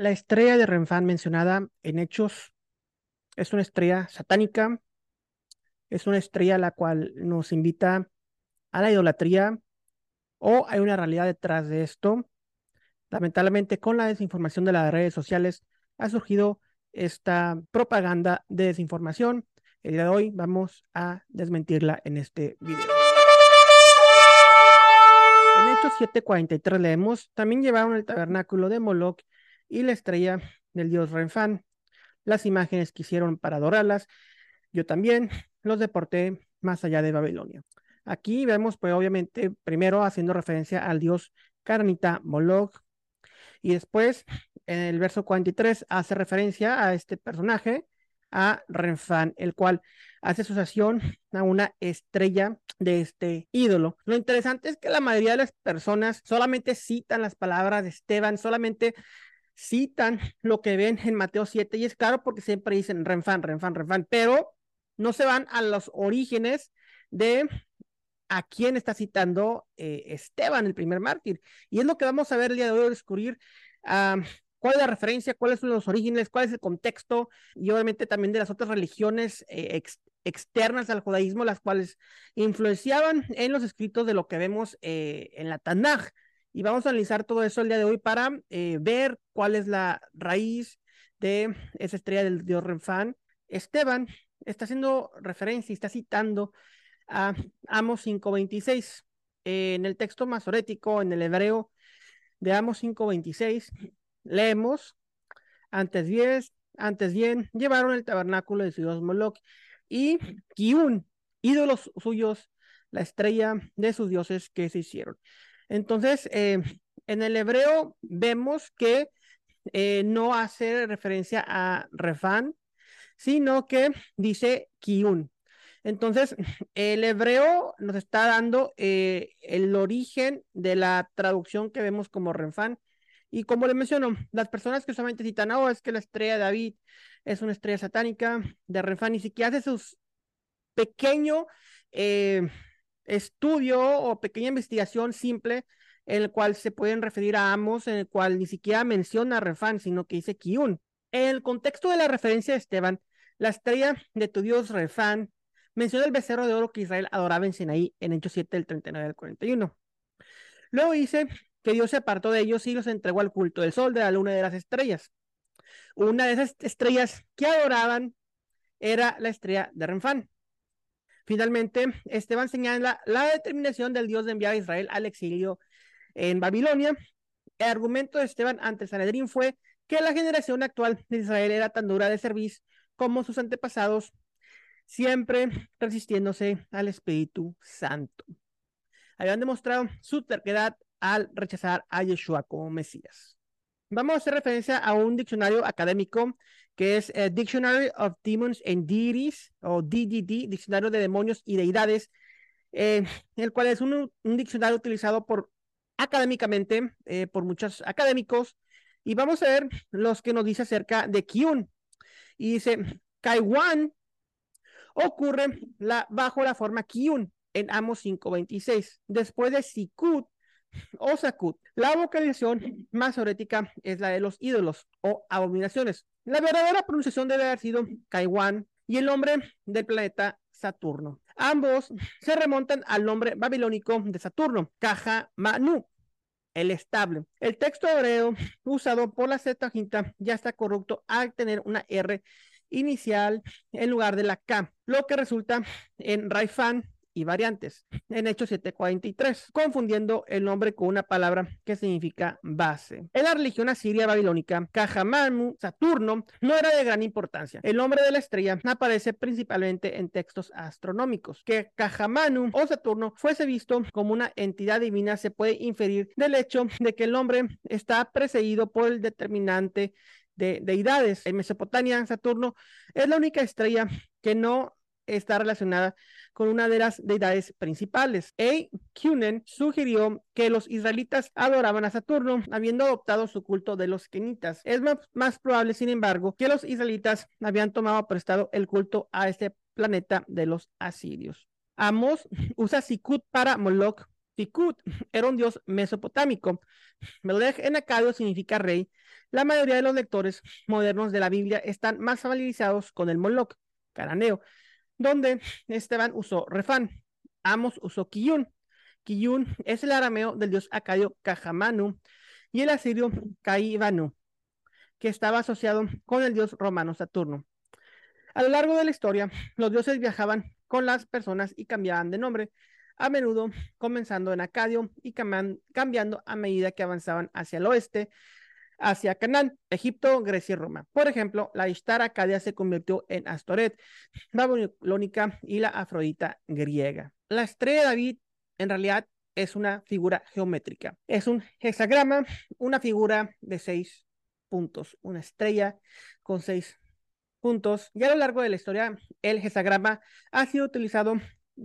la estrella de Renfán mencionada en Hechos es una estrella satánica, es una estrella la cual nos invita a la idolatría o hay una realidad detrás de esto. Lamentablemente, con la desinformación de las redes sociales ha surgido esta propaganda de desinformación. El día de hoy vamos a desmentirla en este video. En Hechos 7:43 leemos, también llevaron el tabernáculo de Moloch y la estrella del dios Renfán. Las imágenes que hicieron para adorarlas, yo también los deporté más allá de Babilonia. Aquí vemos, pues obviamente, primero haciendo referencia al dios Carnita Moloch, y después en el verso 43 hace referencia a este personaje, a Renfán, el cual hace asociación a una estrella de este ídolo. Lo interesante es que la mayoría de las personas solamente citan las palabras de Esteban, solamente citan lo que ven en Mateo 7, y es claro porque siempre dicen Renfán, Renfán, Renfán, pero no se van a los orígenes de a quién está citando eh, Esteban, el primer mártir. Y es lo que vamos a ver el día de hoy, descubrir cuál es la referencia, cuáles son los orígenes, cuál es el contexto, y obviamente también de las otras religiones eh, externas al judaísmo, las cuales influenciaban en los escritos de lo que vemos eh, en la Tanaj. Y vamos a analizar todo eso el día de hoy para ver cuál es la raíz de esa estrella del dios Renfán. Esteban está haciendo referencia y está citando a Amos 5.26. en el texto masorético, en el hebreo de Amos 5.26, leemos, antes bien, antes bien, llevaron el tabernáculo de su dios Moloch y Kiun, ídolos suyos, la estrella de sus dioses que se hicieron. Entonces, eh, en el hebreo vemos que eh, no hace referencia a Refán, sino que dice Kiun. Entonces, el hebreo nos está dando eh, el origen de la traducción que vemos como Renfán. Y como le menciono, las personas que solamente citan, oh, es que la estrella de David es una estrella satánica de Renfán, ni siquiera hace su pequeño estudio o pequeña investigación simple en el cual se pueden referir a Amos, en el cual ni siquiera menciona a Renfán, sino que dice Kiun. En el contexto de la referencia de Esteban, la estrella de tu dios Refán menciona el becerro de oro que Israel adoraba en Sinaí en Hechos 7 del 39 al 41. Luego dice que Dios se apartó de ellos y los entregó al culto del sol, de la luna y de las estrellas. Una de esas estrellas que adoraban era la estrella de Renfán. Finalmente, Esteban señala la determinación del Dios de enviar a Israel al exilio en Babilonia. El argumento de Esteban ante Sanedrín fue que la generación actual de Israel era tan dura de servicio como sus antepasados siempre resistiéndose al Espíritu Santo. Habían demostrado su terquedad al rechazar a Yeshua como Mesías. Vamos a hacer referencia a un diccionario académico que es eh, Dictionary of Demons and Deities, o DDD, Diccionario de Demonios y Deidades, eh, el cual es un, diccionario utilizado por académicamente eh, por muchos académicos. Y vamos a ver los que nos dice acerca de Kyun. Y dice, Kaiwan ocurre bajo la forma Kyun en Amos 5.26. Después de Sikut o Sakut, la vocalización más teórica es la de los ídolos o abominaciones. La verdadera pronunciación debe haber sido Kaiwan y el nombre del planeta Saturno. Ambos se remontan al nombre babilónico de Saturno, Kaja Manu, el estable. El texto hebreo usado por la Septuaginta ya está corrupto al tener una R inicial en lugar de la K, lo que resulta en Raifan y variantes en Hechos 743, confundiendo el nombre con una palabra que significa base. En la religión asiria babilónica, Kajamanu, Saturno, no era de gran importancia. El nombre de la estrella aparece principalmente en textos astronómicos. Que Kajamanu o Saturno fuese visto como una entidad divina se puede inferir del hecho de que el nombre está precedido por el determinante de deidades. En Mesopotamia, Saturno es la única estrella que no está relacionada con una de las deidades principales. A. Kunen sugirió que los israelitas adoraban a Saturno, habiendo adoptado su culto de los kenitas. Es más, probable, sin embargo, que los israelitas habían tomado prestado el culto a este planeta de los asirios. Amos usa Sikut para Moloch. Sikut era un dios mesopotámico. Melech en acadio significa rey La mayoría de los lectores modernos de la Biblia están más familiarizados con el Moloch, cananeo, donde Esteban usó refán, Amos usó kiyun. Kiyun es el arameo del dios acadio Cajamanu y el asirio Caibanu, que estaba asociado con el dios romano Saturno. A lo largo de la historia, los dioses viajaban con las personas y cambiaban de nombre, a menudo comenzando en Acadio y cambiando a medida que avanzaban hacia el oeste, hacia Canaán, Egipto, Grecia y Roma. Por ejemplo, la Ishtar Acadia se convirtió en Astoret, babilónica y la Afrodita griega. La estrella de David en realidad es una figura geométrica. Es un hexagrama, una figura de seis puntos, una estrella con seis puntos. Y a lo largo de la historia, el hexagrama ha sido utilizado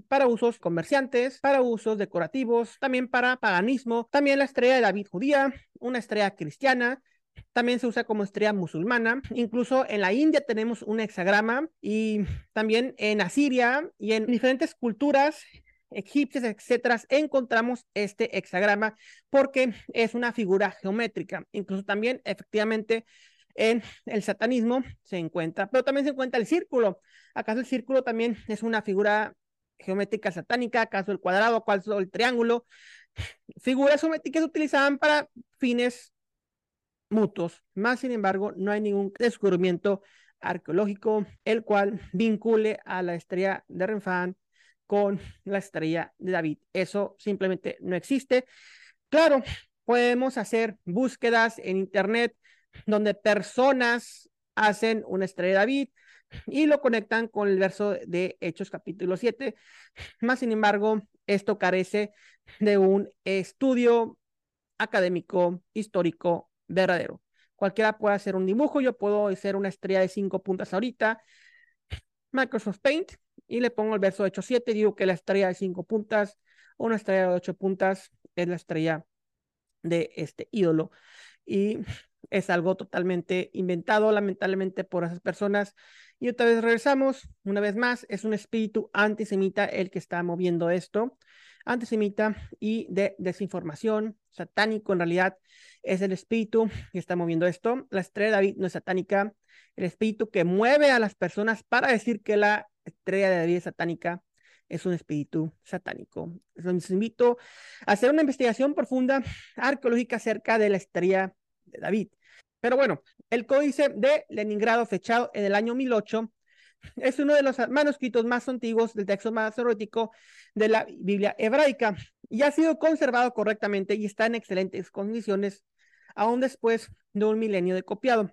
para usos comerciantes, para usos decorativos, también para paganismo, también la estrella de David judía, una estrella cristiana, también se usa como estrella musulmana. Incluso en la India tenemos un hexagrama y también en Asiria y en diferentes culturas egipcias, etcétera, encontramos este hexagrama porque es una figura geométrica. Incluso también, efectivamente, en el satanismo se encuentra, pero también se encuentra el círculo. ¿Acaso el círculo también es una figura geométrica satánica, acaso el cuadrado, acaso el triángulo, figuras geométricas utilizaban para fines mutuos. Más sin embargo, no hay ningún descubrimiento arqueológico el cual vincule a la estrella de Renfán con la estrella de David. Eso simplemente no existe. Claro, podemos hacer búsquedas en internet donde personas hacen una estrella de David, y lo conectan con el verso de Hechos capítulo 7. Más sin embargo, esto carece de un estudio académico, histórico, verdadero. Cualquiera puede hacer un dibujo, yo puedo hacer una estrella de cinco puntas ahorita, Microsoft Paint, y le pongo el verso de Hechos 7, digo que la estrella de cinco puntas, una estrella de ocho puntas es la estrella de este ídolo. Y es algo totalmente inventado, lamentablemente, por esas personas y otra vez regresamos, una vez más, es un espíritu antisemita el que está moviendo esto, antisemita y de desinformación, satánico en realidad es el espíritu que está moviendo esto. La estrella de David no es satánica, el espíritu que mueve a las personas para decir que la estrella de David es satánica es un espíritu satánico. Les invito a hacer una investigación profunda arqueológica acerca de la estrella David. Pero bueno, el códice de Leningrado, fechado en el año 1008, es uno de los manuscritos más antiguos del texto masorético de la Biblia hebraica y ha sido conservado correctamente y está en excelentes condiciones aún después de un milenio de copiado.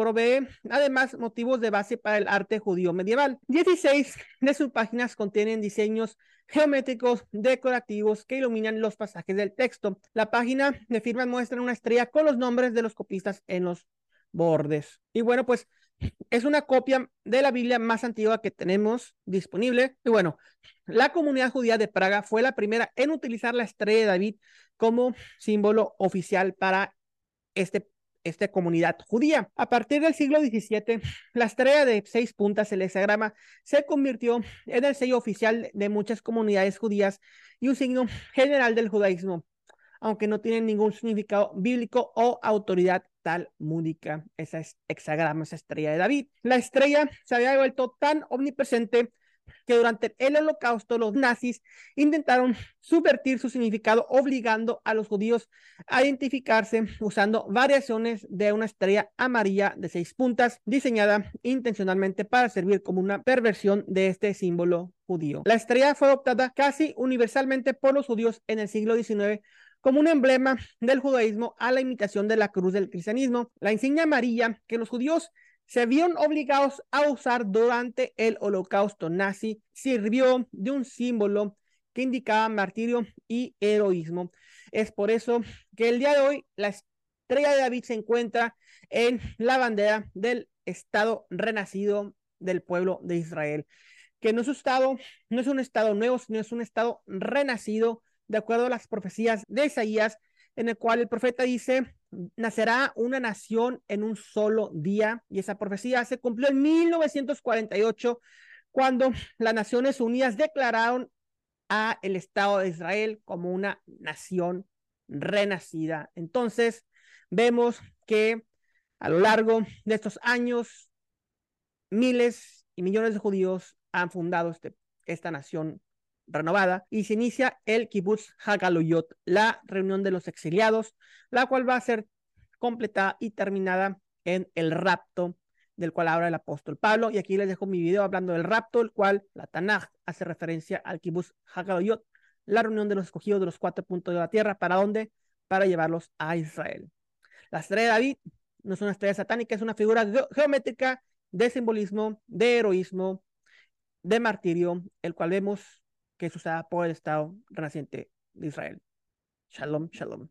Provee además motivos de base para el arte judío medieval. 16 de sus páginas contienen diseños geométricos decorativos que iluminan los pasajes del texto. La página de firma muestra una estrella con los nombres de los copistas en los bordes. Y bueno, pues es una copia de la Biblia más antigua que tenemos disponible. Y bueno, la comunidad judía de Praga fue la primera en utilizar la estrella de David como símbolo oficial para este esta comunidad judía. A partir del siglo XVII, la estrella de seis puntas, el hexagrama, se convirtió en el sello oficial de muchas comunidades judías y un signo general del judaísmo, aunque no tiene ningún significado bíblico o autoridad talmúdica. Esa es hexagrama, esa estrella de David. La estrella se había vuelto tan omnipresente que durante el holocausto los nazis intentaron subvertir su significado obligando a los judíos a identificarse usando variaciones de una estrella amarilla de seis puntas diseñada intencionalmente para servir como una perversión de este símbolo judío. La estrella fue adoptada casi universalmente por los judíos en el siglo XIX como un emblema del judaísmo a la imitación de la cruz del cristianismo. La insignia amarilla que los judíos se vieron obligados a usar durante el holocausto nazi, sirvió de un símbolo que indicaba martirio y heroísmo. Es por eso que el día de hoy la estrella de David se encuentra en la bandera del Estado renacido del pueblo de Israel, que no es un Estado, no es un Estado nuevo, sino es un Estado renacido de acuerdo a las profecías de Isaías, en el cual el profeta dice, nacerá una nación en un solo día. Y esa profecía se cumplió en 1948, cuando las Naciones Unidas declararon a el Estado de Israel como una nación renacida. Entonces, vemos que A lo largo de estos años, miles y millones de judíos han fundado este, esta nación renovada y se inicia el Kibbutz Hagaluyot, la reunión de los exiliados, la cual va a ser completada y terminada en el rapto del cual habla el apóstol Pablo. Y aquí les dejo mi video hablando del rapto, el cual la Tanaj hace referencia al Kibbutz Hagaluyot, la reunión de los escogidos de los cuatro puntos de la tierra. ¿Para dónde? Para llevarlos a Israel. La estrella de David no es una estrella satánica, es una figura geométrica de simbolismo, de heroísmo, de martirio, el cual vemos que es usada por el Estado renaciente de Israel. Shalom, shalom.